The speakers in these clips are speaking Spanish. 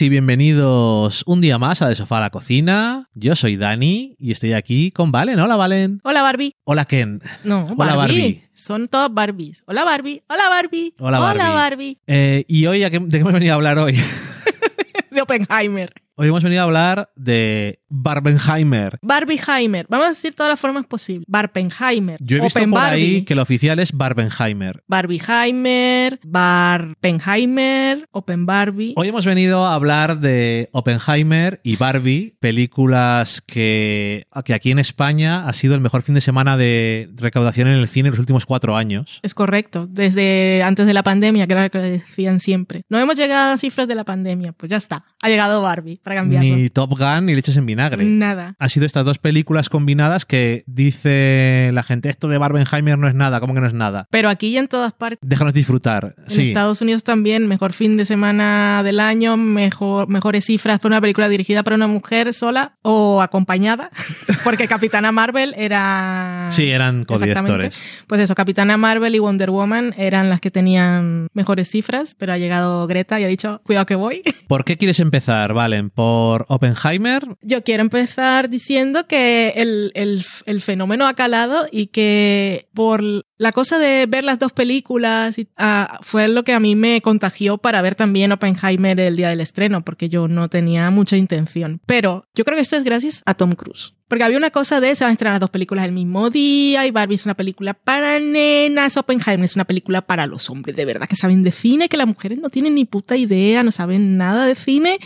Hola y bienvenidos un día más a De Sofá a la Cocina. Yo soy Dani y estoy aquí con Valen. Hola Valen. Hola Barbie. Hola Ken. No, Hola, Barbie. Barbie. Son todas Barbies. Hola Barbie. Hola Barbie. Hola, Barbie. Barbie. Eh, y hoy, ¿a qué- ¿de qué hemos venido a hablar hoy? De Oppenheimer. Hoy hemos venido a hablar de Barbenheimer. Barbieheimer. Vamos a decir todas las formas posibles. Barbenheimer. Yo he visto Open por Barbie. ahí que el oficial es Barbenheimer. Barbieheimer. Barbenheimer. Open Barbie. Hoy hemos venido a hablar de Oppenheimer y Barbie, películas que, que aquí en España ha sido el mejor fin de semana de recaudación en el cine en los últimos cuatro años. Es correcto. Desde antes de la pandemia, que era lo que decían siempre. No hemos llegado a las cifras de la pandemia. Pues ya está. Ha llegado Barbie para cambiarlo. Ni Top Gun ni Leches en Vinagre. Nada. Ha sido estas dos películas combinadas que dice la gente, esto de Barbenheimer no es nada, ¿cómo que no es nada? Pero aquí y en todas partes. Déjanos disfrutar. En Sí. Estados Unidos también, mejor fin de semana del año, mejor, mejores cifras para una película dirigida para una mujer sola o acompañada, porque Capitana Marvel era... Sí, eran codirectores. Pues eso, Capitana Marvel y Wonder Woman eran las que tenían mejores cifras, pero ha llegado Greta y ha dicho, cuidado que voy. ¿Por qué quieres empezar, Valen? ¿Por Oppenheimer? Yo quiero empezar diciendo que el, el- el fenómeno ha calado y que por la cosa de ver las dos películas y- ah, fue lo que a mí me contagió para ver también Oppenheimer el día del estreno, porque yo no tenía mucha intención. Pero yo creo que esto es gracias a Tom Cruise. Porque había una cosa de se van a estrenar las dos películas el mismo día y Barbie es una película para nenas, Oppenheimer es una película para los hombres de verdad que saben de cine, que las mujeres no tienen ni puta idea, no saben nada de cine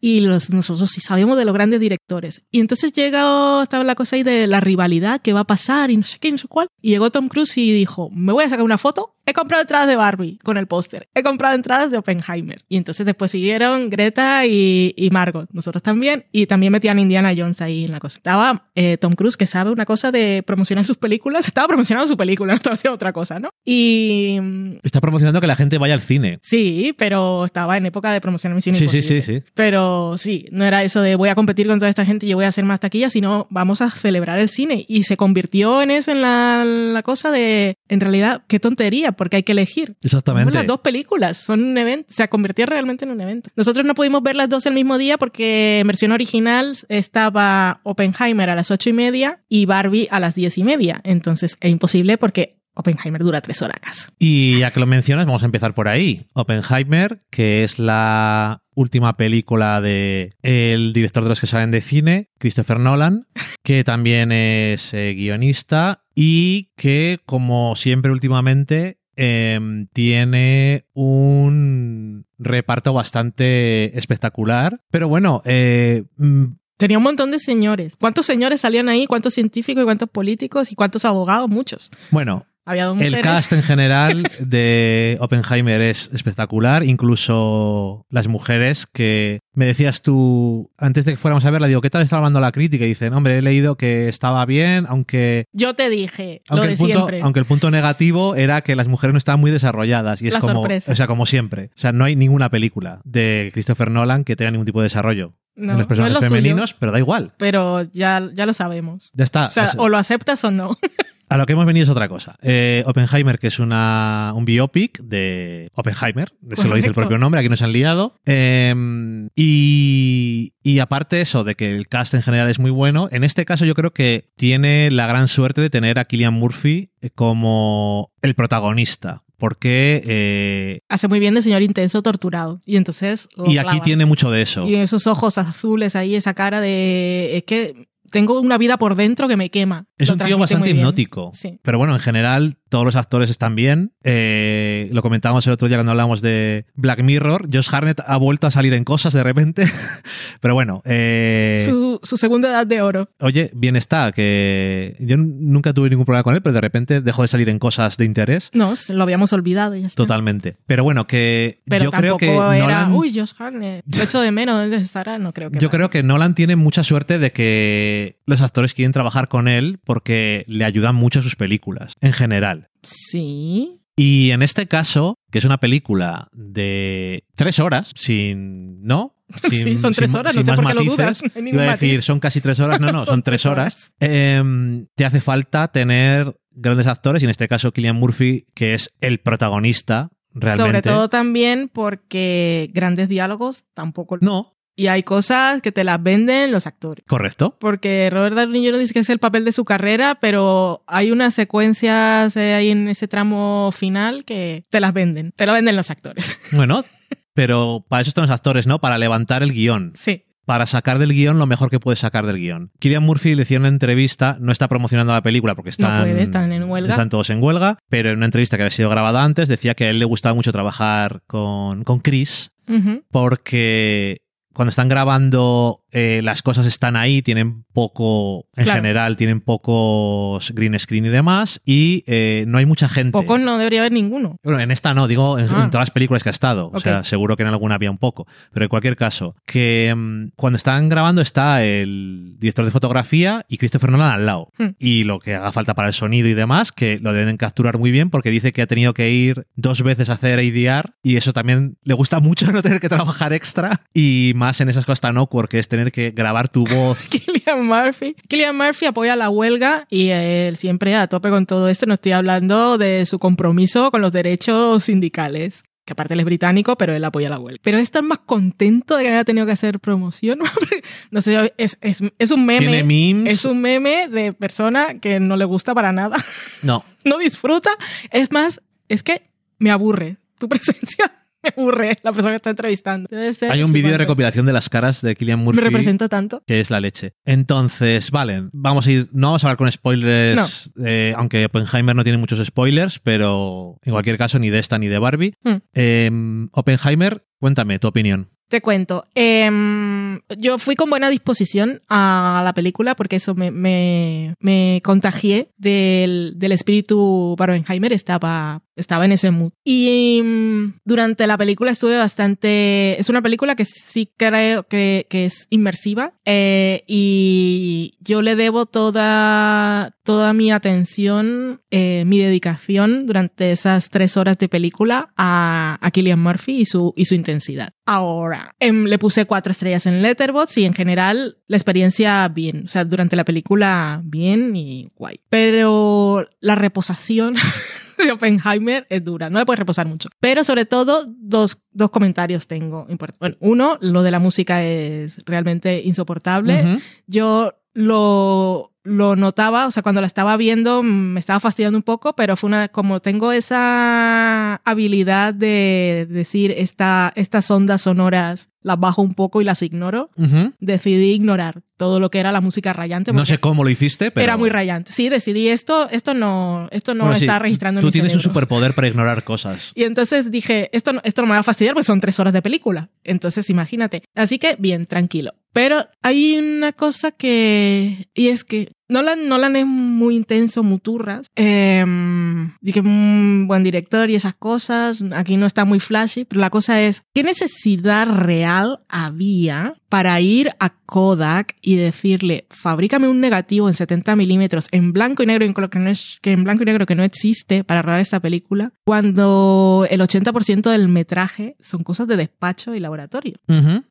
y los, nosotros sí sabemos de los grandes directores. Y entonces llegó, estaba la cosa ahí de la rivalidad, qué va a pasar y no sé qué, no sé cuál. Y llegó Tom Cruise y dijo, me voy a sacar una foto. He comprado entradas de Barbie con el póster. He comprado entradas de Oppenheimer. Y entonces después siguieron Greta y, y Margot. Nosotros también. Y también metían Indiana Jones ahí en la cosa. Estaba eh, Tom Cruise, que sabe una cosa de promocionar sus películas. Estaba promocionando su película, no estaba haciendo otra cosa, ¿no? Y mm, Está promocionando que la gente vaya al cine. Sí, pero estaba en época de promocionar Misión Sí, sí, Imposible. sí, sí. Pero sí, no era eso de voy a competir con toda esta gente y yo voy a hacer más taquilla, sino vamos a celebrar el cine. Y se convirtió en eso, en la, la cosa de, en realidad, qué tontería, porque hay que elegir. Exactamente. Las dos películas, son un evento, se convirtió realmente en un evento. Nosotros no pudimos ver las dos el mismo día porque en versión original estaba Oppenheimer a las ocho y media y Barbie a las diez y media. Entonces es imposible porque Oppenheimer dura tres horas. Y ya que lo mencionas, vamos a empezar por ahí. Oppenheimer, que es la última película de el director de los que saben de cine, Christopher Nolan, que también es eh, guionista y que, como siempre últimamente, em, tiene un reparto bastante espectacular. Pero bueno, eh, mm, Tenía un montón de señores. ¿Cuántos señores salían ahí? ¿Cuántos científicos y cuántos políticos y cuántos abogados? Muchos. bueno, Había El mujeres. cast en general de Oppenheimer es espectacular, incluso las mujeres que me decías tú antes de que fuéramos a verla, digo, ¿qué tal está hablando la crítica? Y dicen, hombre, he leído que estaba bien, aunque, Yo te dije lo aunque, de el, punto, siempre. aunque el punto negativo era que las mujeres no estaban muy desarrolladas. Y es La como, sorpresa. o sea, como siempre. O sea, no hay ninguna película de Christopher Nolan que tenga ningún tipo de desarrollo No, en los no es personajes lo suyo, femeninos, pero da igual. pero ya, ya lo sabemos. Ya está. O sea, Es- o lo aceptas o no. A lo que hemos venido es otra cosa. Eh, Oppenheimer, que es una, un biopic de Oppenheimer, se lo dice el propio nombre, aquí nos han liado. Eh, y, y aparte eso, de que el cast en general es muy bueno, en este caso yo creo que tiene la gran suerte de tener a Killian Murphy como el protagonista. Porque. eh, Hace muy bien de señor intenso torturado. Y entonces. y aquí tiene mucho de eso. Y esos ojos azules ahí, esa cara de. Es que tengo una vida por dentro que me quema. Es Lo un tío bastante hipnótico. Sí. Pero bueno, en general, todos los actores están bien. Eh, lo comentábamos el otro día cuando hablamos de Black Mirror. Josh Harnett ha vuelto a salir en cosas de repente. Pero bueno, eh, Su, su segunda edad de oro. oye, bien está, que yo nunca tuve ningún problema con él, pero de repente dejó de salir en cosas de interés. No, lo habíamos olvidado y ya está. Totalmente. Pero bueno, que Pero yo creo que era. Nolan, Uy, Josh Harnett. Lo echo de menos. ¿Dónde estará? No creo que. yo creo que Nolan tiene mucha suerte de que los actores quieren trabajar con él porque le ayudan mucho a sus películas, en general. Sí. Y en este caso, que es una película de tres horas, sin. ¿No? Sí, son tres horas, no sé por qué lo dudas, no Iba a decir, matiz. son casi tres horas. No, no, son, tres horas. Em, te hace falta tener grandes actores, y en este caso Killian Murphy, que es el protagonista realmente. Sobre todo también porque grandes diálogos tampoco. No, Y hay cosas que te las venden los actores. correcto. Porque Robert Downey Jr. dice que es el papel de su carrera, pero hay unas secuencias eh, ahí en ese tramo final que te las venden. Te lo venden los actores. Bueno, pero para eso están los actores, ¿no? Para levantar el guion. Sí. Para sacar del guion lo mejor que puedes sacar del guion. Killian Murphy le hicieron una entrevista, no está promocionando la película porque están, No puede, están en huelga. están todos en huelga, pero en una entrevista que había sido grabada antes decía que a él le gustaba mucho trabajar con, con Chris porque cuando están grabando eh, las cosas están ahí, tienen poco, en Claro. general, tienen pocos green screen y demás, y eh, no hay mucha gente. Pocos no debería haber ninguno. Bueno, en esta no, digo en, Ah. en todas las películas que ha estado. O Ok. sea, seguro que en alguna había un poco. Pero en cualquier caso, que mm, cuando están grabando está el director de fotografía y Christopher Nolan al lado. Hmm. Y lo que haga falta para el sonido y demás, que lo deben capturar muy bien porque dice que ha tenido que ir dos veces a hacer ADR y eso también le gusta mucho no tener que trabajar extra y más en esas cosas tan awkward que es tener que grabar tu voz. Killian Murphy. Killian Murphy apoya la huelga y él siempre a tope con todo esto. No estoy hablando de su compromiso con los derechos sindicales. Que aparte él es británico, pero él apoya la huelga. Pero está más contento de que no haya tenido que hacer promoción. no sé, es, es, es un meme. Tiene memes. Es un meme de persona que no le gusta para nada. No. no disfruta. Es más, es que me aburre. Tu presencia aburre, la persona que está entrevistando. Debe ser Hay un vídeo de recopilación de las caras de Killian Murphy. Me representa tanto. que es la leche. Entonces, vale, vamos a ir, no vamos a hablar con spoilers, eh, aunque Oppenheimer no tiene muchos spoilers, pero en cualquier caso ni de esta ni de Barbie. Hmm. Eh, Oppenheimer, cuéntame tu opinión. Te cuento. Em, yo fui con buena disposición a la película porque eso me, me, me contagié del, del espíritu Barbenheimer. Estaba, estaba en ese mood. Y mm, durante la película estuve bastante... Es una película que sí creo que, que es inmersiva eh, y yo le debo toda, toda mi atención, eh, mi dedicación durante esas tres horas de película a, a Killian Murphy y su, y su intensidad. Ahora, em, le puse cuatro estrellas en Letterboxd y en general la experiencia bien. O sea, durante la película bien y guay. Pero la reposación de Oppenheimer es dura. No le puedes reposar mucho. Pero sobre todo, dos, dos comentarios tengo. importantes. Bueno, uno, lo de la música es realmente insoportable. Yo lo, lo notaba, o sea, cuando la estaba viendo mm, me estaba fastidiando un poco, pero fue una, como tengo esa habilidad de decir esta, estas ondas sonoras las bajo un poco y las ignoro, decidí ignorar todo lo que era la música rayante. No sé cómo lo hiciste, pero... Era muy rayante. Sí, decidí esto, esto no, esto no Bueno, sí, está registrando en Tú mi tienes un superpoder para ignorar cosas. Y entonces dije, esto no, esto no me va a fastidiar porque son tres horas de película. Entonces imagínate. Así que bien, tranquilo. Pero hay una cosa que... Y es que Nolan, Nolan es muy intenso, muturras. Eh, dije, mm, buen director y esas cosas. Aquí no está muy flashy. Pero la cosa es, ¿qué necesidad real había para ir a Kodak y decirle, fabrícame un negativo en 70 milímetros en blanco y negro, en color que, no es, que en blanco y negro que no existe para rodar esta película, cuando el 80% del metraje son cosas de despacho y laboratorio?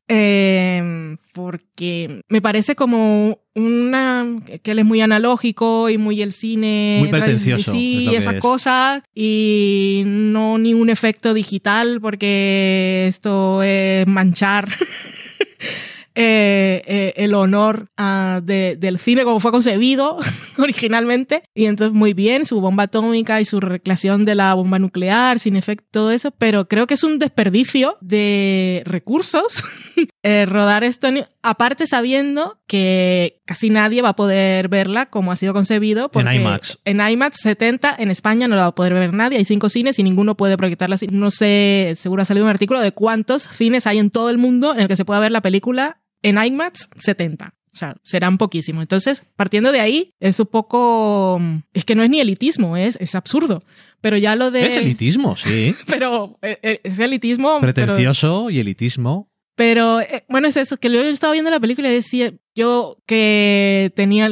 Eh, porque me parece como una que él es muy analógico y muy el cine Muy pretencioso, sí es esas es. cosas y no ni un efecto digital porque esto es manchar eh, eh, el honor ah, de- del cine como fue concebido originalmente. Y entonces muy bien, su bomba atómica y su recreación de la bomba nuclear, sin efecto, todo eso, pero creo que es un desperdicio de recursos eh, rodar esto, en- aparte sabiendo que casi nadie va a poder verla como ha sido concebido. Porque IMAX. En IMAX 70, en España no la va a poder ver nadie. Hay cinco cines y ninguno puede proyectarla. No sé, seguro ha salido un artículo de cuántos cines hay en todo el mundo en el que se pueda ver la película en IMAX 70. O sea, serán poquísimos. Entonces, partiendo de ahí, es un poco... Es que no es ni elitismo, es, es absurdo. Pero ya lo de... Es elitismo, sí. Pero eh, eh, es elitismo... pero- Pretencioso y elitismo. Pero eh, bueno, es eso, que yo estaba viendo la película y decía, yo que tenía,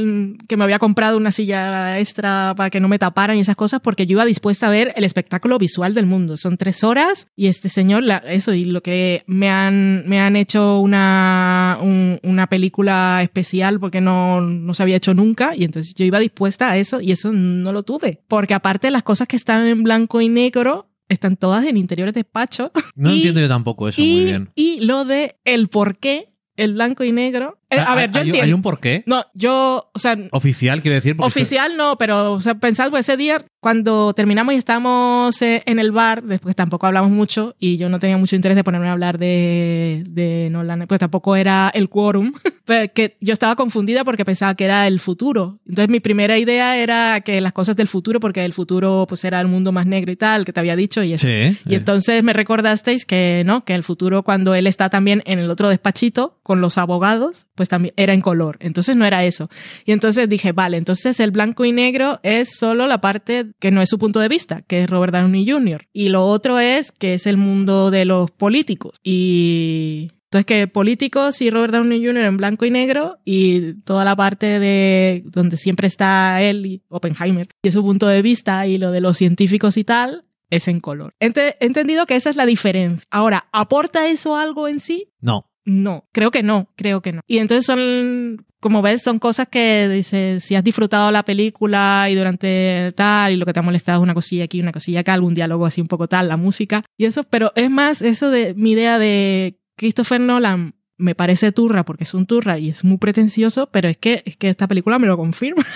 que me había comprado una silla extra para que no me taparan y esas cosas, porque yo iba dispuesta a ver el espectáculo visual del mundo. Son tres horas y este señor, la- eso, y lo que me han, me han hecho una, un- una película especial porque no, no se había hecho nunca y entonces yo iba dispuesta a eso y eso no lo tuve. Porque aparte las cosas que están en blanco y negro, están todas en interiores de despacho. No Y- entiendo yo tampoco eso y, muy bien. y lo de el por qué el blanco y negro. Eh, a Ah, ver, yo hay, entiendo. hay un porqué. No, yo, o sea, Oficial, quiero decir. Oficial no, pero o sea, pensad, pues ese día cuando terminamos y estábamos eh, en el bar, después tampoco hablamos mucho y yo no tenía mucho interés de ponerme a hablar de, de Nolan, pues tampoco era el quórum, pero que yo estaba confundida porque pensaba que era el futuro. Entonces mi primera idea era que las cosas del futuro, porque el futuro pues era el mundo más negro y tal, que te había dicho y eso. Sí. Y eh, entonces me recordasteis que no, que el futuro cuando él está también en el otro despachito con los abogados, pues también era en color. Entonces no era eso. Y entonces dije, vale, entonces el blanco y negro es solo la parte que no es su punto de vista, que es Robert Downey Jr. Y lo otro es que es el mundo de los políticos. Y entonces que políticos y Robert Downey Jr. en blanco y negro y toda la parte de donde siempre está él y Oppenheimer y su punto de vista y lo de los científicos y tal es en color. He entendido que esa es la diferencia. Ahora, ¿aporta eso algo en sí? No. No, creo que no, creo que no. Y entonces son, como ves, son cosas que dices, si has disfrutado la película y durante tal, y lo que te ha molestado es una cosilla aquí, una cosilla acá, algún diálogo así un poco tal, la música y eso, pero es más eso de mi idea de Christopher Nolan me parece turra porque es un turra y es muy pretencioso, pero es que, es que esta película me lo confirma.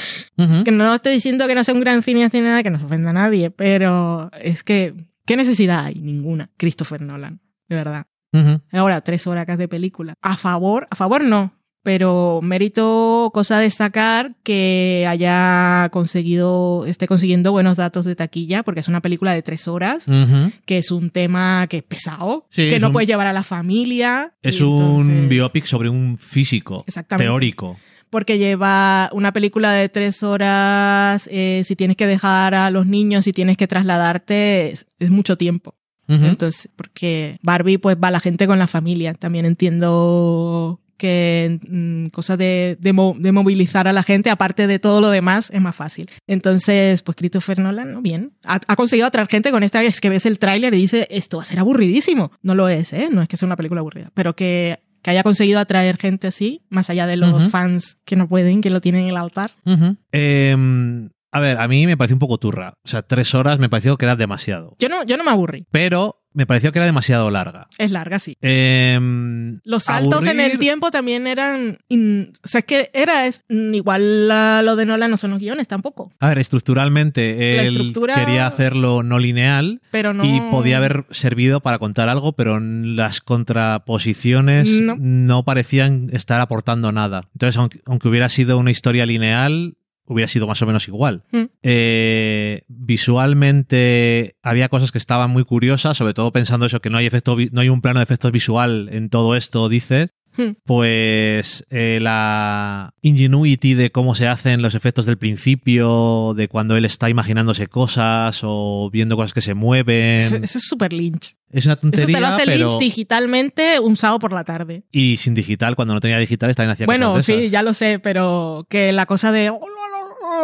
Que no estoy diciendo que no sea un gran cineasta ni nada, que no se ofenda a nadie, pero es que, ¿qué necesidad hay? Ninguna. Christopher Nolan, de verdad. Ahora, tres horas de película. A favor, a favor no, pero mérito, cosa a destacar que haya conseguido, esté consiguiendo buenos datos de taquilla, porque es una película de tres horas, que es un tema que es pesado, Sí, que es no un- puedes llevar a la familia. Es un biopic sobre un físico teórico. porque lleva una película de tres horas, eh, si tienes que dejar a los niños, si tienes que trasladarte, es, es mucho tiempo. Entonces, porque Barbie pues va la gente con la familia. También entiendo que mm, cosas de, de, mo- de movilizar a la gente, aparte de todo lo demás, es más fácil. Entonces, pues Christopher Nolan, ¿no? bien. Ha, ha conseguido atraer gente con esta, es que ves el tráiler y dice, esto va a ser aburridísimo. No lo es, ¿eh? No es que sea una película aburrida, pero que, que haya conseguido atraer gente así, más allá de los fans que no pueden, que lo tienen en el altar. Em, a ver, a mí me pareció un poco turra. O sea, tres horas me pareció que era demasiado. Yo no, yo no me aburrí. Pero me pareció que era demasiado larga. Es larga, sí. Em, Los saltos en el tiempo también eran. in- o sea, es que era. es- mm, igual a lo de Nolan no son los guiones tampoco. A ver, estructuralmente La él estructura- quería hacerlo no lineal Pero no. y podía haber servido para contar algo, pero las contraposiciones No. no, parecían estar aportando nada. Entonces, aunque, aunque hubiera sido una historia lineal, hubiera sido más o menos igual. Mm. Eh, visualmente había cosas que estaban muy curiosas, sobre todo pensando eso, que no hay, efecto, no hay un plano de efectos visual en todo esto, dices. Hmm. Pues eh, la ingenuity de cómo se hacen los efectos del principio, de cuando él está imaginándose cosas o viendo cosas que se mueven. Eso, eso es súper Lynch. es una Eso te tontería, lo hace pero... Lynch digitalmente un sábado por la tarde. Y sin digital, cuando no tenía digital, también hacía Bueno, cosas de sí, esas. ya lo sé, pero que la cosa de.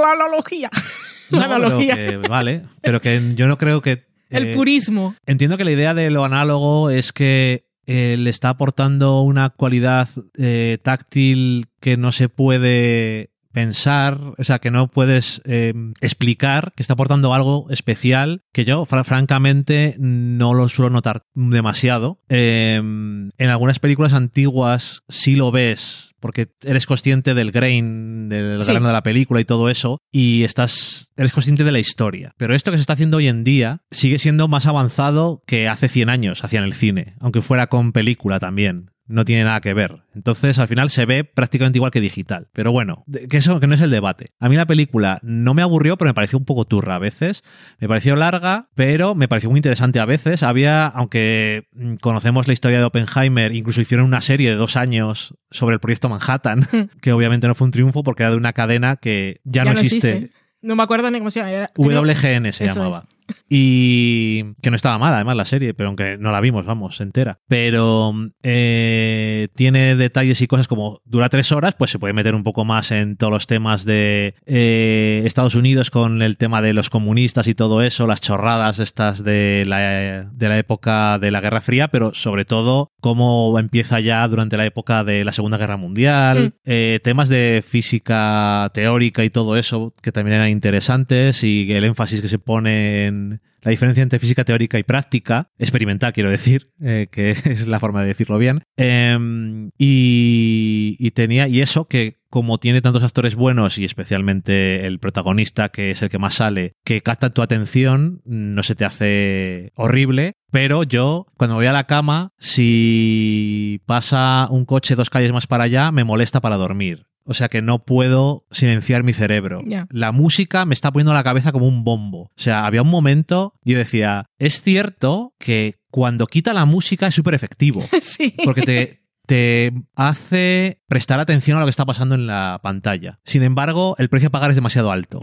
La, analogía. No, la pero analogía. que- vale, pero que yo no creo que... El eh, purismo. Entiendo que la idea de lo análogo es que eh, le está aportando una cualidad eh, táctil que no se puede pensar, o sea, que no puedes eh, explicar, que está aportando algo especial que yo, fra- francamente, no lo suelo notar demasiado. Eh, en algunas películas antiguas sí lo ves, porque eres consciente del grain, del Sí. grano de la película y todo eso, y estás, eres consciente de la historia. Pero esto que se está haciendo hoy en día sigue siendo más avanzado que hace 100 años hacían el cine, aunque fuera con película también. No tiene nada que ver. Entonces, al final se ve prácticamente igual que digital. Pero bueno, que eso que no es el debate. A mí la película no me aburrió, pero me pareció un poco turra a veces. Me pareció larga, pero me pareció muy interesante a veces. Había, aunque mm, conocemos la historia de Oppenheimer, incluso hicieron una serie de dos años sobre el proyecto Manhattan, que obviamente no fue un triunfo porque era de una cadena que ya, no, existe. No me acuerdo ni cómo se llama. WGN se Eso llamaba. Y que no estaba mal, además, la serie, pero aunque no la vimos, vamos, entera. Pero eh, tiene detalles y cosas como dura tres horas, pues se puede meter un poco más en todos los temas de eh, Estados Unidos con el tema de los comunistas y todo eso, las chorradas estas de la, de la época de la Guerra Fría, pero sobre todo cómo empieza ya durante la época de la Segunda Guerra Mundial, Mm. eh, temas de física teórica y todo eso que también eran interesantes y el énfasis que se pone en la diferencia entre física teórica y práctica, experimental quiero decir, eh, que es la forma de decirlo bien, em, y, y tenía, y eso que como tiene tantos actores buenos y especialmente el protagonista, que es el que más sale, que capta tu atención, no se te hace horrible. Pero yo, cuando voy a la cama, si pasa un coche dos calles más para allá, me molesta para dormir. O sea que no puedo silenciar mi cerebro. La música me está poniendo la cabeza como un bombo. O sea, había un momento, yo decía, es cierto que cuando quita la música es súper efectivo. sí. Porque te, te hace prestar atención a lo que está pasando en la pantalla. Sin embargo, el precio a pagar es demasiado alto.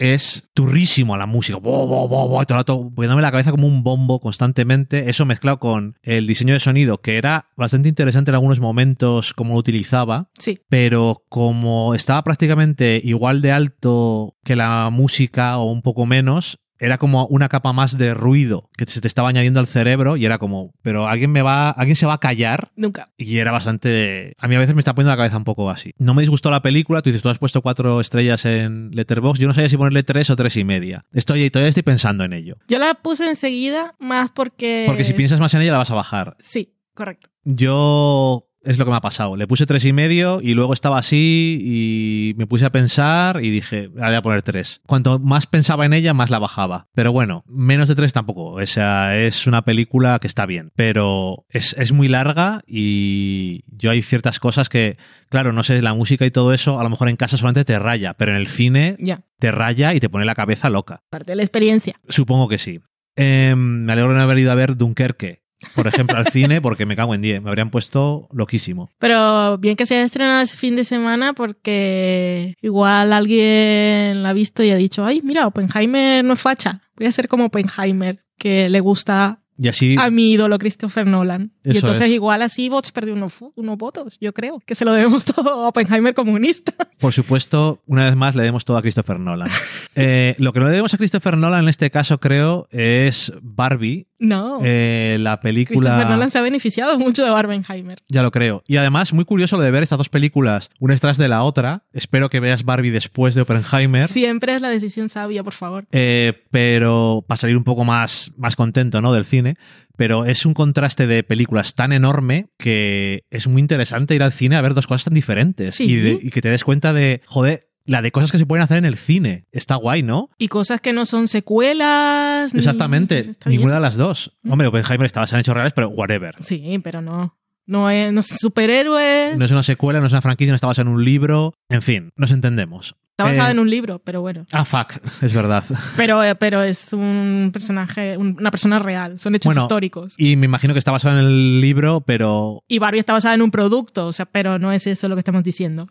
Es turrísimo la música. Bo, bo, bo, bo, todo el rato poniéndome la cabeza como un bombo constantemente. Eso mezclado con el diseño de sonido, que era bastante interesante en algunos momentos como lo utilizaba, Sí. pero como estaba prácticamente igual de alto que la música o un poco menos, era como una capa más de ruido que se te estaba añadiendo al cerebro y era como, pero alguien me va, alguien se va a callar Nunca. y era bastante. A mí a veces me está poniendo la cabeza un poco así. No me disgustó la película. Tú dices, tú has puesto cuatro estrellas en Letterboxd. Yo no sabía si ponerle tres o tres y media. Estoy, todavía estoy pensando en ello. Yo la puse enseguida más porque... Porque si piensas más en ella, la vas a bajar. Sí, correcto. Yo. Es lo que me ha pasado. Le puse tres y medio y luego estaba así y me puse a pensar y dije, "Ahora voy a poner tres. Cuanto más pensaba en ella, más la bajaba. Pero bueno, menos de tres tampoco. O sea, es una película que está bien. Pero es, es muy larga y yo hay ciertas cosas que, claro, no sé, la música y todo eso, a lo mejor en casa solamente te raya, pero en el cine te raya y te pone la cabeza loca. Parte de la experiencia. Supongo que sí. Eh, me alegro de no haber ido a ver Dunkerque, por ejemplo, al cine, porque me cago en 10. Me habrían puesto loquísimo. Pero bien que se haya estrenado ese fin de semana porque igual alguien la ha visto y ha dicho, ay, mira, Oppenheimer no es facha. Voy a ser como Oppenheimer, que le gusta Y así, a mi ídolo Christopher Nolan. y entonces es. igual así Bots perdió unos, unos votos, yo creo. Que se lo debemos todo a Oppenheimer comunista. por supuesto, una vez más le demos todo a Christopher Nolan. Eh, lo que no le debemos a Christopher Nolan en este caso, creo, es Barbie, No. eh, la película... Christopher Nolan se ha beneficiado mucho de Barbenheimer. Ya lo creo. Y además, muy curioso lo de ver estas dos películas, una detrás de la otra. Espero que veas Barbie después de Oppenheimer. Siempre es la decisión sabia, por favor. Eh, pero para salir un poco más, más contento ¿no? del cine. Pero es un contraste de películas tan enorme que es muy interesante ir al cine a ver dos cosas tan diferentes. Sí. Y, de- y que te des cuenta de, joder, la de cosas que se pueden hacer en el cine. Está guay, ¿no? Y cosas que no son secuelas. Exactamente. Ninguna de las dos. Hombre, Oppenheimer está basada en hechos reales, pero whatever. Sí, pero no. No es, no es superhéroes. No es una secuela, no es una franquicia, no está basada en un libro. En fin, nos entendemos. Está basada Eh, en un libro, pero bueno. Ah, fuck, es verdad. Pero, eh, pero es un personaje, un- una persona real. Son hechos Bueno, históricos. Y me imagino que está basado en el libro, pero... Y Barbie está basada en un producto, o sea, pero no es eso lo que estamos diciendo.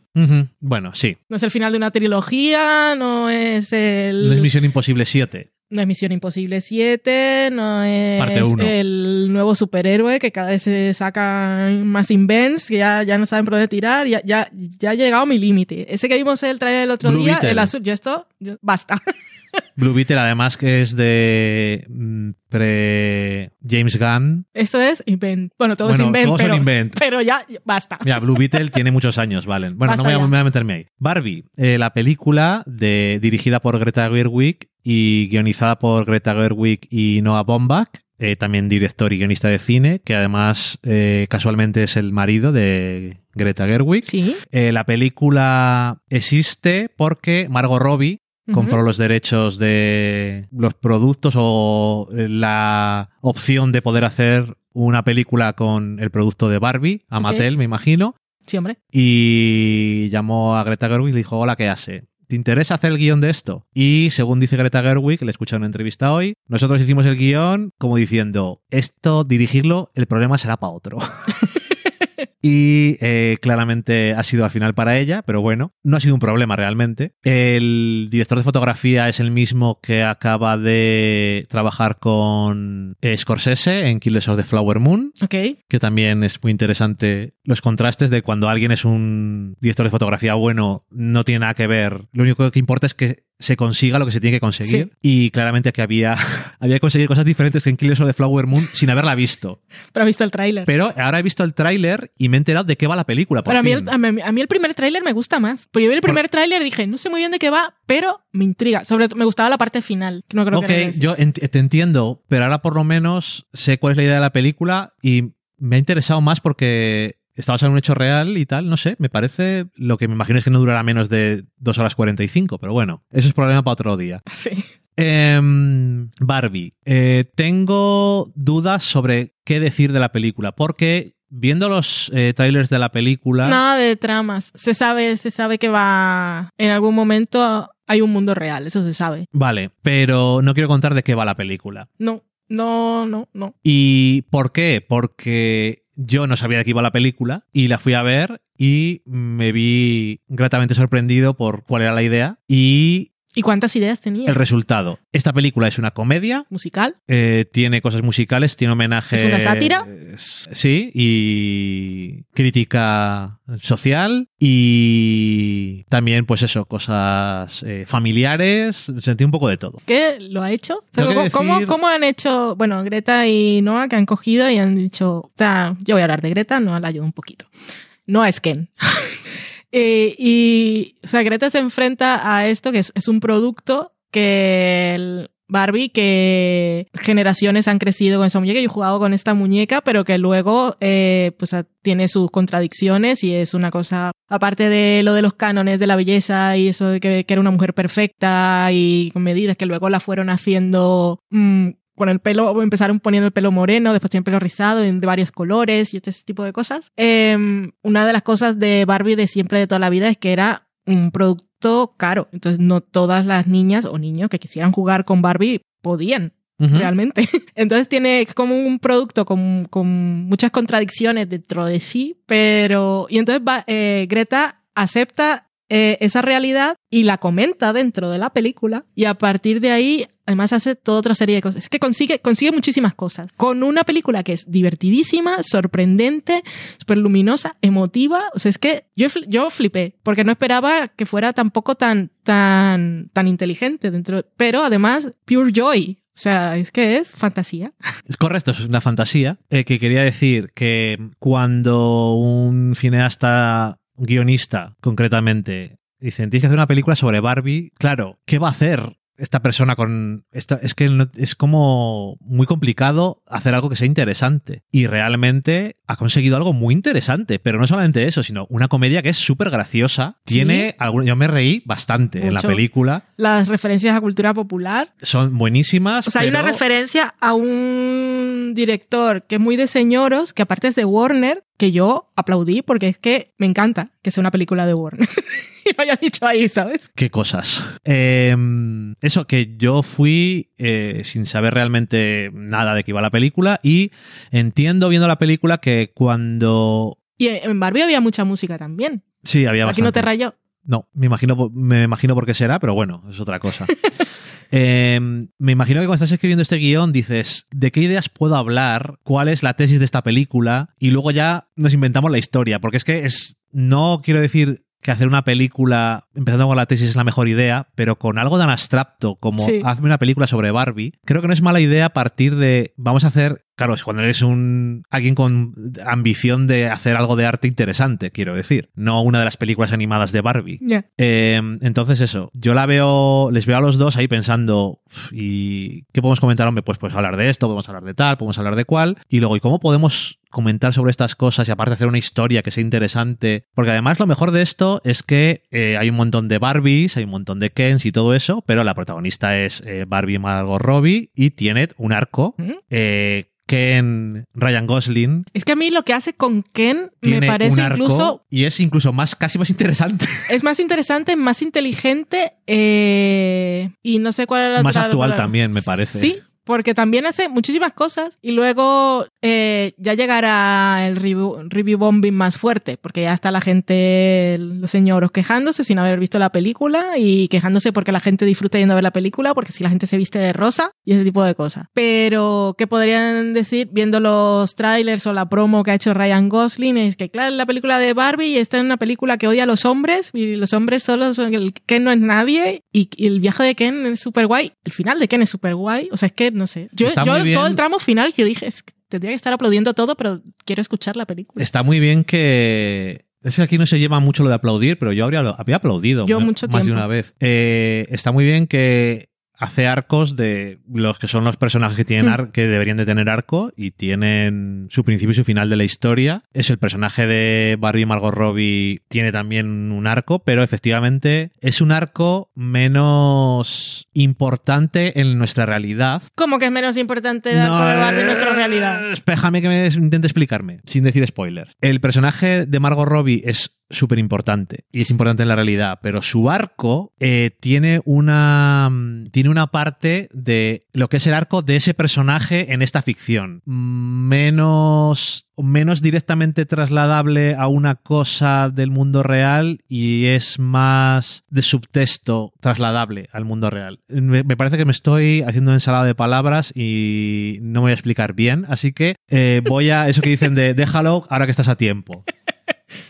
Bueno, sí. No es el final de una trilogía, no es el. No es Misión Imposible 7. No es Misión Imposible 7, no es el nuevo superhéroe que cada vez se sacan más invents, que ya, ya no saben por dónde tirar, ya, ya, ya ha llegado mi límite. Ese que vimos el trailer el otro Blue día, Beetle. el azul, yo esto, yo- basta. Blue Beetle, además, que es de mm, pre James Gunn. Esto es invent. Bueno, todo es Bueno, invent, todos son pero, invent. pero ya, basta. Mira, Blue Beetle tiene muchos años, valen. Bueno, Basta no voy a, me voy a meterme ahí. Barbie, eh, la película de, dirigida por Greta Gerwig y guionizada por Greta Gerwig y Noah Baumbach, eh, también director y guionista de cine, que además eh, casualmente es el marido de Greta Gerwig. Sí. Eh, la película existe porque Margot Robbie compró los derechos de los productos o la opción de poder hacer una película con el producto de Barbie, a. Mattel, me imagino, Sí, hombre. y llamó a Greta Gerwig y le dijo, hola, ¿qué hace? ¿Te interesa hacer el guion de esto? Y según dice Greta Gerwig, le he escuchado en una entrevista hoy, nosotros hicimos el guion como diciendo, esto dirigirlo, el problema será para otro. Y eh, claramente ha sido al final para ella, pero bueno, no ha sido un problema realmente. El director de fotografía es el mismo que acaba de trabajar con eh, Scorsese en Killers of the Flower Moon, Ok. que también es muy interesante los contrastes de cuando alguien es un director de fotografía bueno, no tiene nada que ver. Lo único que importa es que se consiga lo que se tiene que conseguir. Y claramente aquí había, había conseguido cosas diferentes que en Killers of the Flower Moon sin haberla visto. Pero he visto el tráiler. Pero ahora he visto el tráiler y me he enterado de qué va la película. Por pero a mí, el, a, mí, el primer tráiler me gusta más. Porque yo vi el primer tráiler y dije, no sé muy bien de qué va, pero me intriga. Sobre todo, me gustaba la parte final. que No creo ok, que yo ent- te entiendo, pero ahora por lo menos sé cuál es la idea de la película y me ha interesado más porque está basado en un hecho real y tal, no sé, me parece, lo que me imagino es que no durará menos de 2 horas 45, pero bueno, eso es problema para otro día. Sí. Em, Barbie, eh, tengo dudas sobre qué decir de la película, porque viendo los eh, trailers de la película... Nada de tramas. Se sabe, se sabe que va. En algún momento hay un mundo real, eso se sabe. Vale, pero no quiero contar de qué va la película. No, no, no, no. ¿Y por qué? Porque yo no sabía de qué iba la película y la fui a ver y me vi gratamente sorprendido por cuál era la idea y ¿Y cuántas ideas tenía? el resultado. Esta película es una comedia, ¿Musical? eh, tiene cosas musicales, tiene homenaje. ¿Es una sátira? Sí, y crítica social y también, pues eso, cosas eh, familiares. Sentí un poco de todo. ¿Qué lo ha hecho? ¿cómo, cómo- han hecho, bueno, Greta y Noah que han cogido y han dicho, o sea, yo voy a hablar de Greta, Noah la ayuda un poquito. Noah es Ken. Eh, y, o sea, Greta se enfrenta a esto que es, un producto que el Barbie, que generaciones han crecido con esa muñeca. Yo he jugado con esta muñeca, pero que luego eh, pues a- tiene sus contradicciones y es una cosa, aparte de lo de los cánones de la belleza y eso de que, que era una mujer perfecta y con medidas que luego la fueron haciendo mm, con el pelo, empezaron poniendo el pelo moreno, después tienen pelo rizado de varios colores y este tipo de cosas. Em, una de las cosas de Barbie de siempre de toda la vida es que era un producto caro. Entonces no todas las niñas o niños que quisieran jugar con Barbie podían realmente. Entonces tiene como un producto con, con muchas contradicciones dentro de sí, pero... Y entonces va- eh, Greta acepta eh, esa realidad y la comenta dentro de la película y a partir de ahí además hace toda otra serie de cosas. Es que consigue, consigue muchísimas cosas. Con una película que es divertidísima, sorprendente, súper luminosa, emotiva. O sea, es que yo, yo flipé porque no esperaba que fuera tampoco tan, tan, tan inteligente dentro. Pero además, pure joy. O sea, es que es fantasía. Es correcto, es una fantasía. eh, que quería decir que cuando un cineasta, guionista concretamente, dice, tienes que hacer una película sobre Barbie, claro, ¿qué va a hacer? Esta persona con. Esta, es que no- es como muy complicado hacer algo que sea interesante. Y realmente ha conseguido algo muy interesante. Pero no solamente eso, sino una comedia que es súper graciosa. Sí. Tiene. algún- yo me reí bastante en la película. Las referencias a cultura popular. Son buenísimas. O sea, hay una referencia a un director que es muy de señoros, que aparte es de Warner, que yo aplaudí porque es que me encanta que sea una película de Warner. y lo haya dicho ahí, ¿sabes? Qué cosas. Eh, eso, que yo fui eh, sin saber realmente nada de qué iba la película y entiendo viendo la película que cuando... Y en Barbie había mucha música también. Sí, había Aquí no bastante. te rayó. No, me imagino, me imagino por qué será, pero bueno, es otra cosa. Eh, me imagino que cuando estás escribiendo este guion dices, ¿de qué ideas puedo hablar? ¿Cuál es la tesis de esta película? Y luego ya nos inventamos la historia, porque es que es, no quiero decir que hacer una película, empezando con la tesis es la mejor idea, pero con algo tan abstracto como Sí. hazme una película sobre Barbie, creo que no es mala idea partir de, vamos a hacer, claro, es cuando eres un alguien con ambición de hacer algo de arte interesante, quiero decir, no una de las películas animadas de Barbie. Eh, entonces eso, yo la veo, les veo a los dos ahí pensando, "Uf, ¿y qué podemos comentar? Hombre, pues podemos hablar de esto, podemos hablar de tal, podemos hablar de cual, y luego, ¿y cómo podemos comentar sobre estas cosas y aparte hacer una historia que sea interesante? Porque además lo mejor de esto es que eh, hay un montón de Barbies, hay un montón de Kens y todo eso, pero la protagonista es eh, Barbie Margot Robbie y tiene un arco. Eh, Ken Ryan Gosling Es que a mí lo que hace con Ken me parece arco incluso y es incluso más casi más interesante. es más interesante, más inteligente eh, y no sé cuál era la Más otra actual palabra. también, me parece. Sí, porque también hace muchísimas cosas y luego eh, ya llegará el review, bombing más fuerte, porque ya está la gente, los señoros quejándose sin haber visto la película y quejándose porque la gente disfruta yendo a ver la película, porque si la gente se viste de rosa y ese tipo de cosas. Pero, ¿qué podrían decir viendo los trailers o la promo que ha hecho Ryan Gosling? Es que, claro, la película de Barbie está en una película que odia a los hombres y los hombres solo son, el Ken no es nadie y, y el viaje de Ken es súper guay. El final de Ken es súper guay. O sea, es que, no sé. Yo, todo el tramo final, yo dije, es que tendría que estar aplaudiendo todo, pero quiero escuchar la película. Está muy bien que. Es que aquí no se lleva mucho lo de aplaudir, pero yo habría, había aplaudido Yo mucho más de una vez. Eh, está muy bien que hace arcos de los que son los personajes que tienen Mm. ar- que deberían de tener arco y tienen su principio y su final de la historia. Es el personaje de Barbie Margot Robbie tiene también un arco, pero efectivamente es un arco menos importante en nuestra realidad ¿Cómo que es menos importante el arco de Barbie en nuestra eh, realidad? Espéjame que me intente explicarme, sin decir spoilers. El personaje de Margot Robbie es súper importante y es importante en la realidad, pero su arco eh, tiene una mm, tiene una parte de lo que es el arco de ese personaje en esta ficción menos menos directamente trasladable a una cosa del mundo real y es más de subtexto trasladable al mundo real. Me, me parece que me estoy haciendo una ensalada de palabras y no me voy a explicar bien, así que eh, voy a eso que dicen de déjalo ahora que estás a tiempo.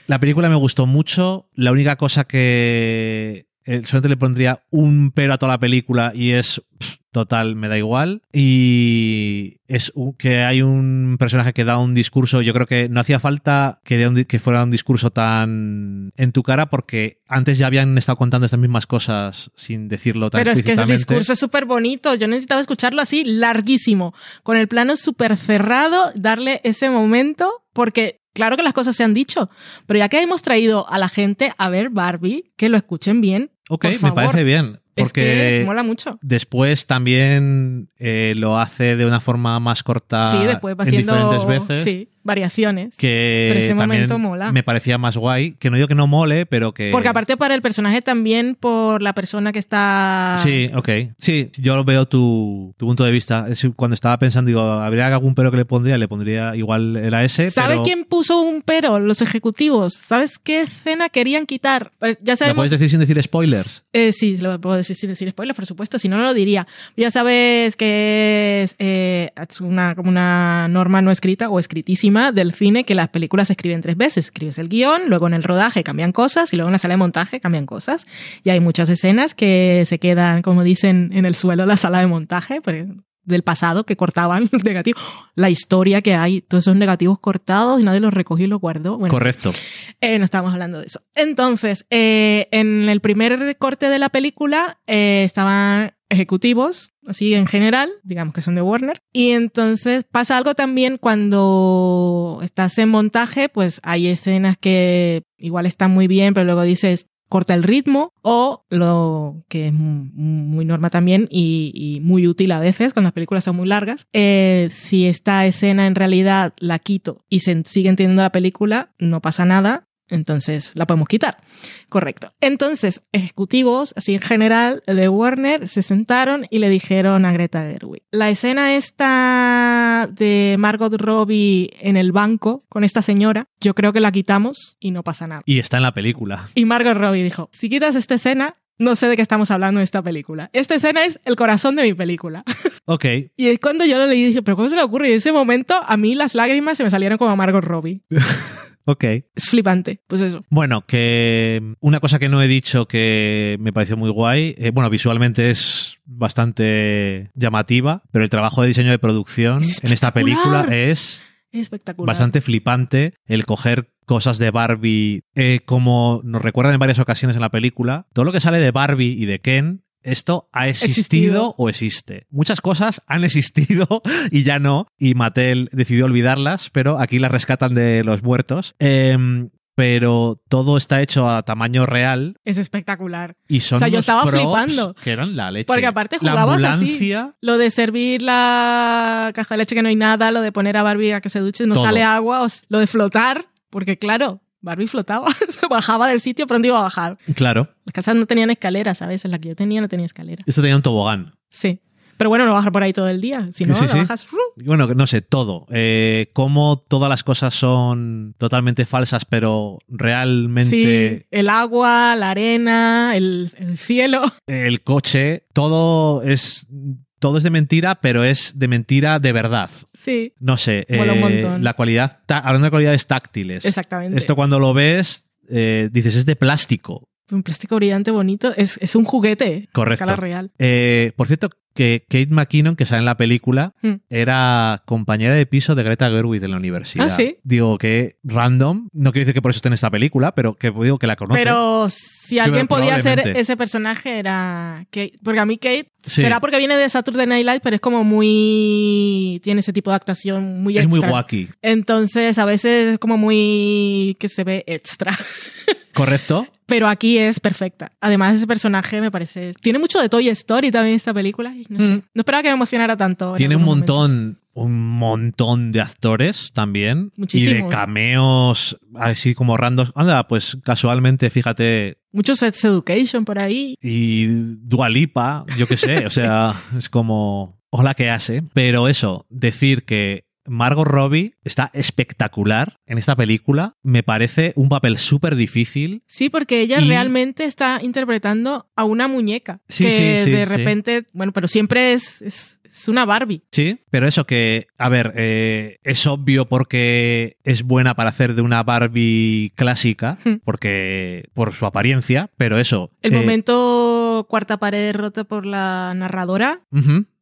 La película me gustó mucho. La única cosa que eh, solamente le pondría un pero a toda la película y es pff, total, me da igual. Y es que hay un personaje que da un discurso. Yo creo que no hacía falta que, un fuera un discurso tan en tu cara porque antes ya habían estado contando estas mismas cosas sin decirlo tan Pero es que ese discurso es súper bonito. Yo necesitaba escucharlo así, larguísimo, con el plano súper cerrado, darle ese momento, porque claro que las cosas se han dicho, pero ya que hemos traído a la gente a ver Barbie, que lo escuchen bien. Ok, por me favor. parece bien. Es Porque que mola mucho. Después también eh, lo hace de una forma más corta sí, después va en siendo diferentes veces. sí, variaciones. Que Pero ese momento mola. me parecía más guay. Que no digo que no mole, pero que. Porque aparte para el personaje también por la persona que está... Sí, ok. Sí, yo veo tu, tu punto de vista. Cuando estaba pensando, digo, ¿habría algún pero que le pondría? Le pondría igual era ese. ¿Sabes pero quién puso un pero? Los ejecutivos. ¿Sabes qué escena querían quitar? Pues ya ¿Lo sabemos puedes decir sin decir spoilers? Eh, sí, lo puedo decir sin decir spoilers, por supuesto, si no, no lo diría. Ya sabes que es, eh, es una, como una norma no escrita o escritísima del cine que las películas se escriben tres veces. Escribes el guion, luego en el rodaje cambian cosas y luego en la sala de montaje cambian cosas. Y hay muchas escenas que se quedan, como dicen, en el suelo de la sala de montaje. pero- del pasado que cortaban los negativos, la historia que hay, todos esos negativos cortados y nadie los recogió y los guardó. Bueno, Correcto. eh, no estábamos hablando de eso. Entonces, eh, en el primer corte de la película eh, estaban ejecutivos, así en general, digamos que son de Warner. Y entonces pasa algo también cuando estás en montaje, pues hay escenas que igual están muy bien, pero luego dices, corta el ritmo o lo que es mu- muy norma también y, y muy útil a veces cuando las películas son muy largas. eh, si esta escena en realidad la quito y se sigue entendiendo la película, no pasa nada. Entonces la podemos quitar. Correcto. Entonces, ejecutivos, así en general, de Warner, se sentaron y le dijeron a Greta Gerwig. La escena esta de Margot Robbie en el banco con esta señora, yo creo que la quitamos y no pasa nada. Y está en la película. Y Margot Robbie dijo, si quitas esta escena, no sé de qué estamos hablando en esta película. Esta escena es el corazón de mi película. Ok. Y es cuando yo lo leí y dije, pero ¿cómo se le ocurre? Y en ese momento a mí las lágrimas se me salieron como a Margot Robbie. Ok. Es flipante. Pues eso. Bueno, que una cosa que no he dicho que me pareció muy guay, eh, bueno, visualmente es bastante llamativa, pero el trabajo de diseño de producción Es en esta película es Espectacular. bastante flipante el coger cosas de Barbie eh, como nos recuerdan en varias ocasiones en la película. Todo lo que sale de Barbie y de Ken, esto ha existido, Existido. o existe. Muchas cosas han existido y ya no, y Mattel decidió olvidarlas, pero aquí las rescatan de los muertos. Em, pero todo está hecho a tamaño real Es espectacular. y son O sea, yo estaba flipando. que eran la leche. Porque aparte la jugabas así. ambulancia, Lo de servir la caja de leche que no hay nada, lo de poner a Barbie a que se duche, no Todo. sale agua, lo de flotar, porque claro, Barbie flotaba, bajaba del sitio, pronto iba a bajar. Claro. Las casas no tenían escaleras, ¿sabes? En la que yo tenía no tenía escalera. Esto tenía un tobogán. Sí. Pero bueno, no bajar por ahí todo el día. Si no, Sí, sí. bajas. Bueno, no sé, todo. Eh, cómo todas las cosas son totalmente falsas, pero realmente Sí, el agua, la arena, el, el cielo. el coche, todo es. Todo es de mentira, pero es de mentira de verdad. Sí, No sé. Eh. La cualidad, hablando de cualidades táctiles. exactamente. Esto cuando lo ves, eh, dices, es de plástico. Un plástico brillante bonito. Es, es un juguete. Correcto. escala real. Eh, por cierto, que Kate McKinnon, que sale en la película, Mm. era compañera de piso de Greta Gerwig en la universidad. Ah, ¿sí? Digo que random, no quiero decir que por eso esté en esta película, pero que digo que la conoce. Pero si alguien podía ser ese personaje era Kate. Porque a mí Kate Sí. será porque viene de Saturday Night Live, pero es como muy... Tiene ese tipo de actuación muy es muy extra. wacky. Entonces a veces es como muy... que se ve extra. ¿Correcto? Pero aquí es perfecta. Además, ese personaje me parece. Tiene mucho de Toy Story también esta película. Y No, sé. Mm. no esperaba que me emocionara tanto. en Tiene un momentos. montón, un montón de actores también. Y de Muchísimos. cameos así como random. Anda, pues casualmente, fíjate, Mucho Sex Education por ahí. y Dualipa, yo qué sé, o sea, es como, hola que hace, pero eso, decir que Margot Robbie está espectacular en esta película, me parece un papel súper difícil. Sí, porque ella Y- realmente está interpretando a una muñeca. Sí, que sí, sí, de repente. Bueno, pero siempre es, es, es una Barbie. Sí, pero eso que, a ver, eh, es obvio porque es buena para hacer de una Barbie clásica, Hmm. porque por su apariencia, pero eso. El eh, momento cuarta pared rota por la narradora.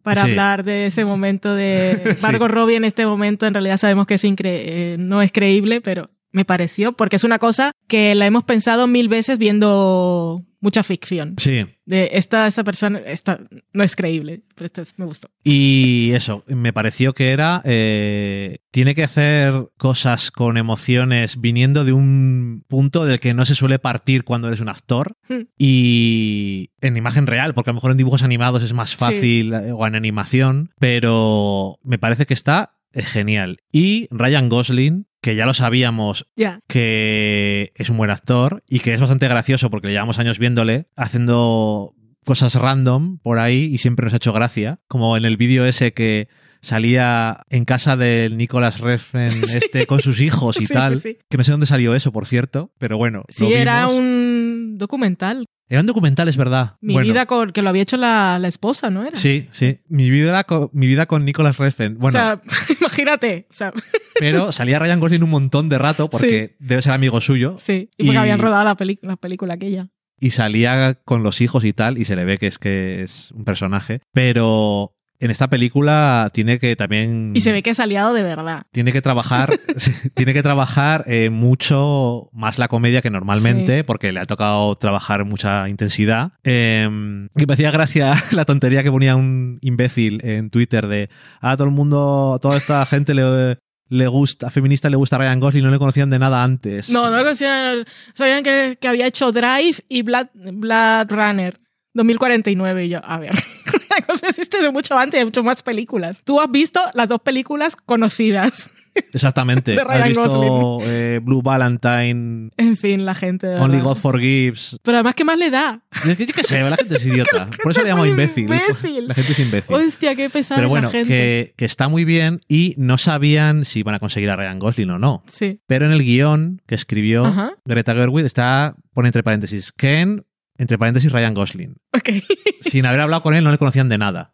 Para sí. hablar de ese momento de Sí. Margot Robbie en este momento, en realidad sabemos que es incre- eh, no es creíble, pero me pareció, porque es una cosa que la hemos pensado mil veces viendo mucha ficción. Sí, De esta, esta persona, esta no es creíble, pero esta me gustó. Y eso, me pareció que era. eh, tiene que hacer cosas con emociones viniendo de un punto del que no se suele partir cuando eres un actor. Hmm. Y en imagen real, porque a lo mejor en dibujos animados es más fácil eh, o en animación, pero me parece que está eh, genial. Y Ryan Gosling, que ya lo sabíamos que es un buen actor y que es bastante gracioso porque le llevamos años viéndole haciendo cosas random por ahí y siempre nos ha hecho gracia. Como en el vídeo ese que salía en casa del Nicolas Refn este con sus hijos y Sí, tal. sí. Que no sé dónde salió eso, por cierto, pero bueno. sí, lo era un documental. Era un documental, es verdad. Mi Bueno, vida con, que lo había hecho la, la esposa, ¿no era? Sí, sí. Mi vida con, mi vida con Nicolas Refn. Bueno, O sea, imagínate. O sea, pero salía Ryan Gosling un montón de rato porque debe ser amigo suyo. sí. Y porque Y- habían rodado la, la película aquella. y salía con los hijos y tal, y se le ve que es que es un personaje. Pero en esta película tiene que también. Y se ve que es aliado de verdad. Tiene que trabajar, tiene que trabajar eh, mucho más la comedia que normalmente, Sí. porque le ha tocado trabajar mucha intensidad. Eh, y me hacía gracia la tontería que ponía un imbécil en Twitter de a todo el mundo, toda esta gente le, le gusta, feminista le gusta Ryan Gosling, no le conocían de nada antes. No, no lo conocían. Sabían que, que había hecho Drive y Blood, Blood Runner 2049. Y yo, a ver, cosa existe de mucho antes, hay muchas más películas. Tú has visto las dos películas conocidas. Exactamente. De Has visto eh, Blue Valentine, En fin, la gente. de Only. God Forgives. Pero además, ¿qué más le da? Es que yo qué sé, la gente es idiota. Por eso le llamo imbécil. imbécil. La gente es imbécil. Hostia, qué pesada Pero bueno, la gente. que, que está muy bien y no sabían si iban a conseguir a Ryan Gosling o no. Sí. Pero en el guion que escribió Ajá. Greta Gerwig está, pone entre paréntesis, Ken, entre paréntesis Ryan Gosling. Ok. Sin haber hablado con él no le conocían de nada.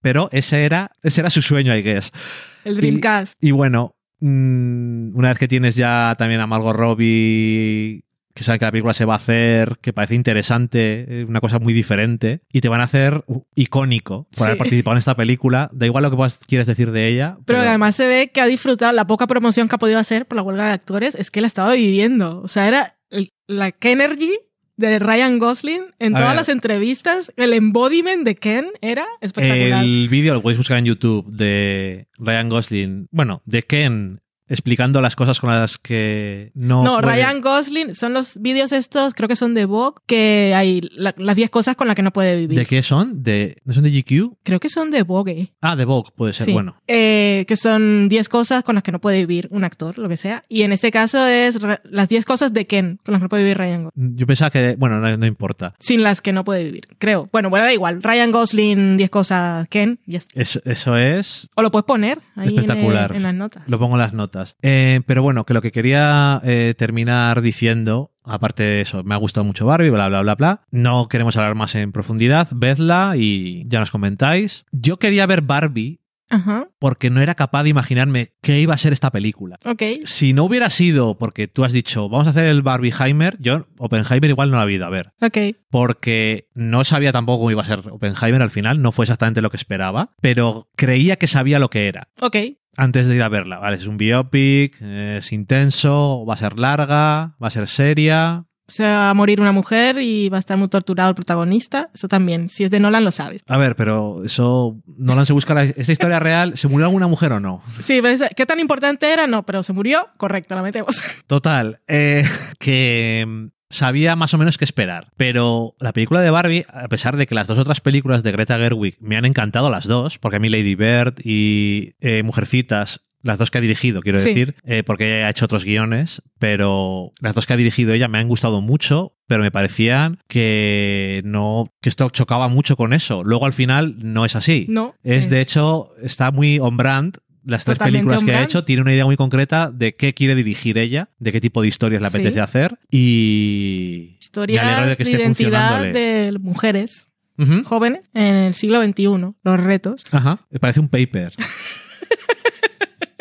Pero ese era, ese era su sueño, I guess. El Dreamcast. Y bueno, mm, una vez que tienes ya también a Margot Robbie, que sabe que la película se va a hacer, que parece interesante, eh, una cosa muy diferente, y te van a hacer icónico por haber Sí. participado en esta película. Da igual lo que puedas- quieras decir de ella. Pero además se ve que ha disfrutado la poca promoción que ha podido hacer por la huelga de actores, es que la estaba viviendo. O sea, era la Kenergy de Ryan Gosling en A todas ver. las entrevistas, el embodiment de Ken era espectacular. El vídeo lo podéis buscar en YouTube de Ryan Gosling, bueno, de Ken explicando las cosas con las que no. No, puede- Ryan Gosling son los vídeos estos, creo que son de Vogue, que hay la- las 10 cosas con las que no puede vivir. ¿De qué son? ¿De, ¿No son de GQ? Creo que son de Vogue. Ah, de Vogue, puede ser. Sí. Bueno, Eh, que son 10 cosas con las que no puede vivir un actor, lo que sea. Y en este caso es las 10 cosas de Ken con las que no puede vivir Ryan Gosling. yo pensaba que. Bueno, no, no importa. Sin las que no puede vivir, creo. Bueno, bueno, da igual. Ryan Gosling, 10 cosas Ken, ya está. Es- eso es O lo puedes poner ahí en, el- Espectacular. en las notas. Lo pongo en las notas. Eh, pero bueno, que lo que quería eh, terminar diciendo, aparte de eso, me ha gustado mucho Barbie, bla, bla, bla, bla. No queremos hablar más en profundidad. Vedla y ya nos comentáis. Yo quería ver Barbie Ajá, porque no era capaz de imaginarme qué iba a ser esta película. ok. Si no hubiera sido porque tú has dicho, vamos a hacer el Barbieheimer, yo Oppenheimer igual no la había ido a ver. Ok, Porque no sabía tampoco cómo iba a ser Oppenheimer al final, no fue exactamente lo que esperaba, pero creía que sabía lo que era ok. Antes de ir a verla. Vale, es un biopic, es intenso, va a ser larga, va a ser seria. Se va a morir una mujer y va a estar muy torturado el protagonista. Eso también. Si es de Nolan, lo sabes. A ver, pero eso, Nolan se busca la, esta historia real, ¿se murió alguna mujer o no? Sí, ¿ves? ¿qué tan importante era? No, pero se murió. Correcto, la metemos. Total, eh, que sabía más o menos qué esperar. Pero la película de Barbie, a pesar de que las dos otras películas de Greta Gerwig me han encantado las dos, porque a mí Lady Bird y eh, Mujercitas, las dos que ha dirigido, quiero Sí. decir, eh, porque ella ha hecho otros guiones, pero las dos que ha dirigido ella me han gustado mucho, pero me parecían que no, que esto chocaba mucho con eso. Luego al final no es así. No. Es eh, de hecho, está muy on brand. Las tres Totalmente películas que ha hecho tiene una idea muy concreta de qué quiere dirigir ella, de qué tipo de historias le Sí. apetece hacer y me Historias alegro de que esté identidad de mujeres jóvenes en el siglo XXI. Los retos. Ajá, me parece un paper.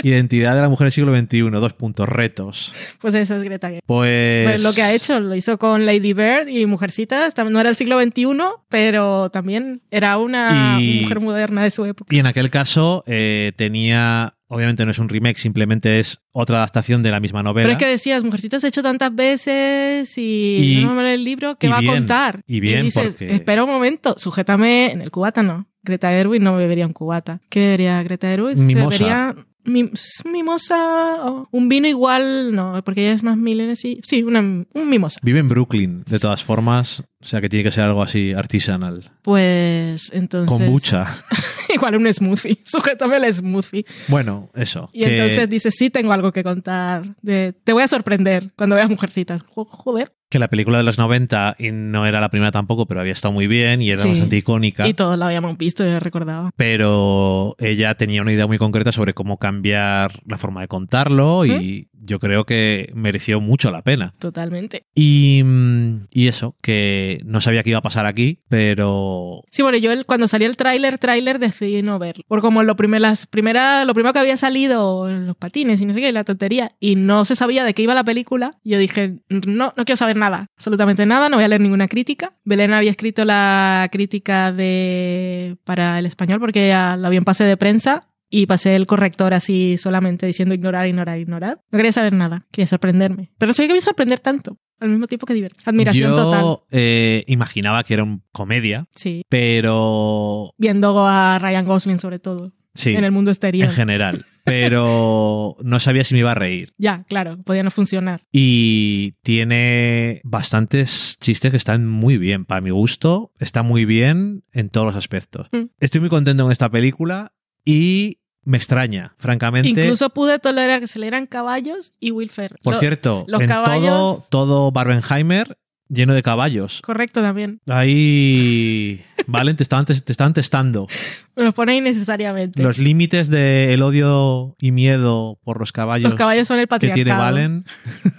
Identidad de la mujer del siglo XXI, dos puntos, retos. Pues eso es Greta Gerwig. Pues, Pues lo que ha hecho, lo hizo con Lady Bird y Mujercitas. No era el siglo XXI, pero también era una Y- mujer moderna de su época. Y en aquel caso eh, tenía, obviamente no es un remake, simplemente es otra adaptación de la misma novela. Pero es que decías, Mujercitas se ha hecho tantas veces y, Y- no me el libro, ¿qué y va bien, a contar? y bien, dices, porque- espera un momento, sujétame en el cubata, no. Greta Gerwig no bebería un cubata. ¿Qué bebería Greta Gerwig? Mimosa. bebería mimosa o un vino igual, no, porque ella es más milenaria, sí. Sí, una, un mimosa. Vive en Brooklyn, de todas formas, o sea que tiene que ser algo así artesanal. Pues entonces... Con mucha. igual un smoothie. Sujétame el smoothie. Bueno, eso. Y que- entonces dices, sí, tengo algo que contar. De, te voy a sorprender cuando veas Mujercitas. Jo- Joder. que la película de los 90 y no era la primera tampoco, pero había estado muy bien y era Sí. bastante icónica. Y todos la habíamos visto, yo recordaba. pero ella tenía una idea muy concreta sobre cómo cambiar la forma de contarlo y yo creo que mereció mucho la pena. Totalmente. Y, mm, y eso, que no sabía qué iba a pasar aquí, pero Sí, bueno, yo el- cuando salió el tráiler, tráiler decidí no verlo. Porque como lo, primer, las primera, lo primero que había salido los patines y no sé qué, la tontería, y no se sabía de qué iba la película, yo dije, no, no quiero saber nada, absolutamente nada, no voy a leer ninguna crítica. Belén había escrito la crítica de para el español porque la había en pase de prensa y pasé el corrector así solamente diciendo ignorar, ignorar, ignorar. No quería saber nada, quería sorprenderme. Pero sabía que me iba a sorprender tanto, al mismo tiempo que divertir. Admiración yo total. eh, imaginaba que era un comedia, Sí. pero Viendo a Ryan Gosling sobre todo. sí, en el mundo exterior. en general, pero no sabía si me iba a reír. Ya, claro, podía no funcionar. Y tiene bastantes chistes que están muy bien. Para mi gusto, está muy bien en todos los aspectos. Mm. Estoy muy contento con esta película y me extraña, francamente. Incluso pude tolerar que se le eran caballos y Will Ferrell. Por Lo- cierto, los en caballos- todo, todo Barbenheimer lleno de caballos. Correcto también. Ahí, Valen, te estaban, te testando Me los pone innecesariamente. los límites del odio y miedo por los caballos. Los caballos son el que patriarcado. tiene Valen.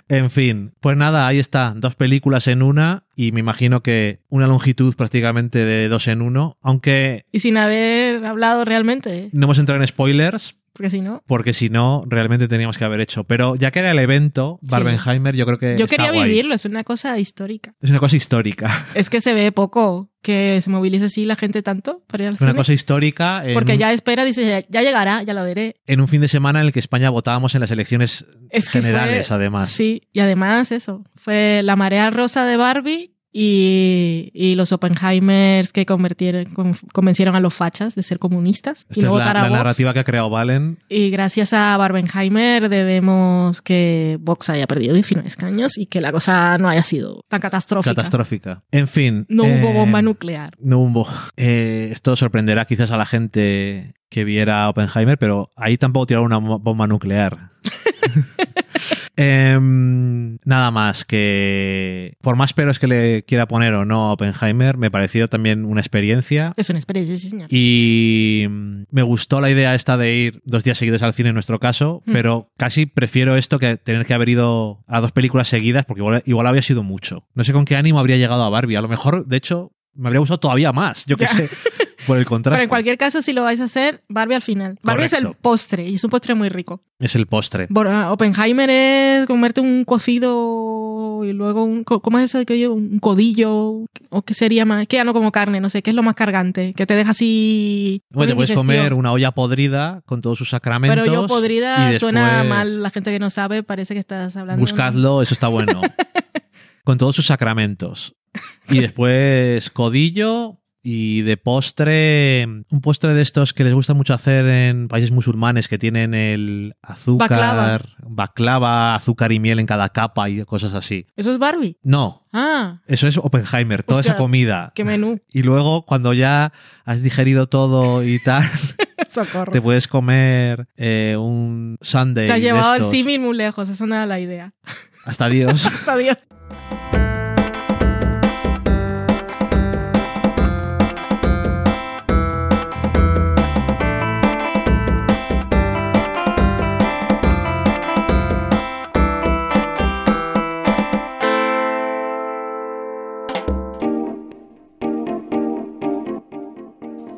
En fin, pues nada, ahí está, dos películas en una y me imagino que una longitud prácticamente de dos en uno, aunque Y sin haber hablado realmente, no hemos entrado en spoilers porque si no... porque si no realmente teníamos que haber hecho, pero ya que era el evento Barbenheimer, yo creo que Yo está quería guay. vivirlo, es una cosa histórica. Es una cosa histórica, Es que se ve poco que se movilice así la gente tanto para ir al una cine. cosa histórica Porque un, ya espera, dice, ya, ya llegará, ya lo veré. en un fin de semana en el que España votábamos en las elecciones Es que generales, fue- además. Sí, y además eso, fue la marea rosa de Barbie y, y los Oppenheimers que convirtieron, con- convencieron a los fachas de ser comunistas y Esta no es la, la narrativa que ha creado Valen. Y gracias a Barbenheimer debemos que Vox haya perdido 19 escaños y que la cosa no haya sido tan catastrófica. Catastrófica. En fin. no hubo eh, bomba nuclear. No hubo. Eh, esto sorprenderá quizás a la gente que viera Oppenheimer, pero ahí tampoco tiraron una bomba nuclear. Em, nada más que por más peros que le quiera poner o no a Oppenheimer, me pareció también una experiencia Es una experiencia, sí, señor. y mm, me gustó la idea esta de ir dos días seguidos al cine en nuestro caso, Mm. pero casi prefiero esto que tener que haber ido a dos películas seguidas porque igual, igual habría sido mucho. No sé con qué ánimo habría llegado a Barbie. A lo mejor, de hecho, me habría gustado todavía más. Yo qué sé, por el contraste. Pero en cualquier caso, si lo vais a hacer, Barbie al final. Barbie es el postre y es un postre muy rico. Es el postre. Bor- ah, Oppenheimer es comerte un cocido y luego un... ¿Cómo es eso que yo? Un codillo o qué sería más... Que ya no como carne, no sé, ¿qué es lo más cargante? Que te deja así... Bueno, te puedes comer una olla podrida con todos sus sacramentos. Pero yo podrida suena mal. La gente que no sabe parece que estás hablando... Buscadlo, eso está bueno. con todos sus sacramentos. Y después codillo y de postre, un postre de estos que les gusta mucho hacer en países musulmanes que tienen el azúcar, Baklava. baklava, azúcar y miel en cada capa y cosas así. ¿Eso es Barbie? No, Ah, eso es Oppenheimer, toda Hostia, esa comida. qué menú. Y luego cuando ya has digerido todo y tal, Socorro. te puedes comer eh, un sundae. Te de llevado el símil muy lejos, eso no era la idea. Hasta Dios. Adiós.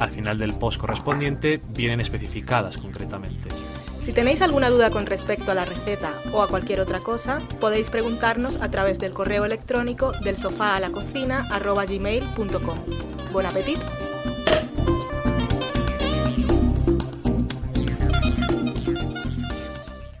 Al final del post correspondiente vienen especificadas concretamente. Si tenéis alguna duda con respecto a la receta o a cualquier otra cosa, podéis preguntarnos a través del correo electrónico del sofá a la cocina Buen apetito.